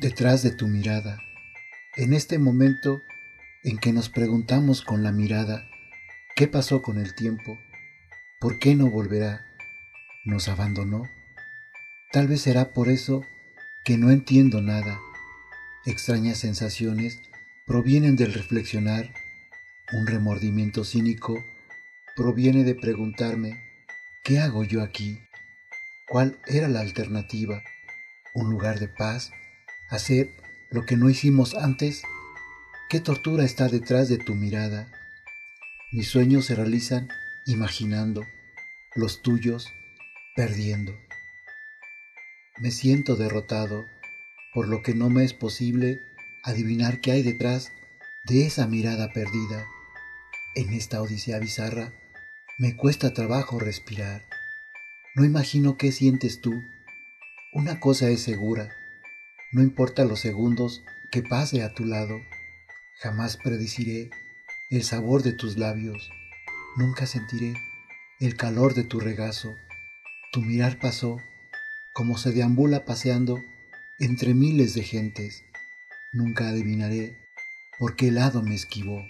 detrás de tu mirada, en este momento en que nos preguntamos con la mirada, ¿qué pasó con el tiempo? ¿Por qué no volverá? ¿Nos abandonó? Tal vez será por eso que no entiendo nada. Extrañas sensaciones provienen del reflexionar. Un remordimiento cínico proviene de preguntarme, ¿qué hago yo aquí? ¿Cuál era la alternativa? ¿Un lugar de paz? Hacer lo que no hicimos antes? ¿Qué tortura está detrás de tu mirada? Mis sueños se realizan imaginando, los tuyos perdiendo. Me siento derrotado, por lo que no me es posible adivinar qué hay detrás de esa mirada perdida. En esta odisea bizarra me cuesta trabajo respirar. No imagino qué sientes tú. Una cosa es segura, no importa los segundos que pase a tu lado, jamás prediciré el sabor de tus labios, nunca sentiré el calor de tu regazo. Tu mirar pasó como se deambula paseando entre miles de gentes. Nunca adivinaré por qué lado me esquivó.